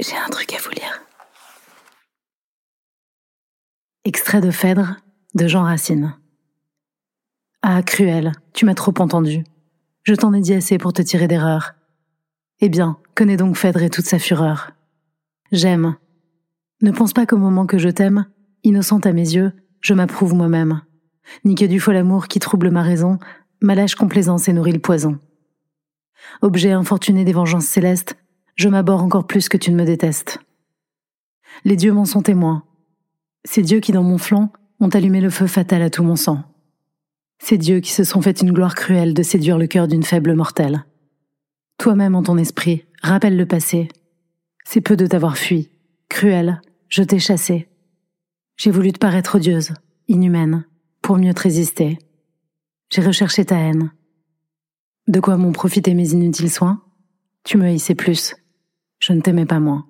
J'ai un truc à vous lire. Extrait de Phèdre de Jean Racine. Ah, cruel, tu m'as trop entendu. Je t'en ai dit assez pour te tirer d'erreur. Eh bien, connais donc Phèdre et toute sa fureur. J'aime. Ne pense pas qu'au moment que je t'aime, innocente à mes yeux, je m'approuve moi-même. Ni que du fol amour qui trouble ma raison, ma lâche complaisance et nourrit le poison. Objet infortuné des vengeances célestes, je m'aborde encore plus que tu ne me détestes. Les dieux m'en sont témoins. Ces dieux qui, dans mon flanc, ont allumé le feu fatal à tout mon sang. Ces dieux qui se sont fait une gloire cruelle de séduire le cœur d'une faible mortelle. Toi-même en ton esprit, rappelle le passé. C'est peu de t'avoir fui. Cruel, je t'ai chassé. J'ai voulu te paraître odieuse, inhumaine, pour mieux te résister. J'ai recherché ta haine. De quoi m'ont profité mes inutiles soins? Tu me haïssais plus. Je ne t'aimais pas moins.